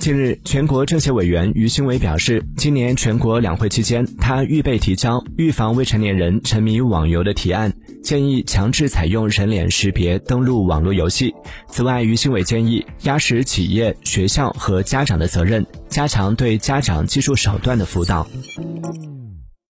近日，全国政协委员于新伟表示，今年全国两会期间，他预备提交预防未成年人沉迷网游的提案，建议强制采用人脸识别登录网络游戏。此外，于新伟建议压实企业、学校和家长的责任，加强对家长技术手段的辅导。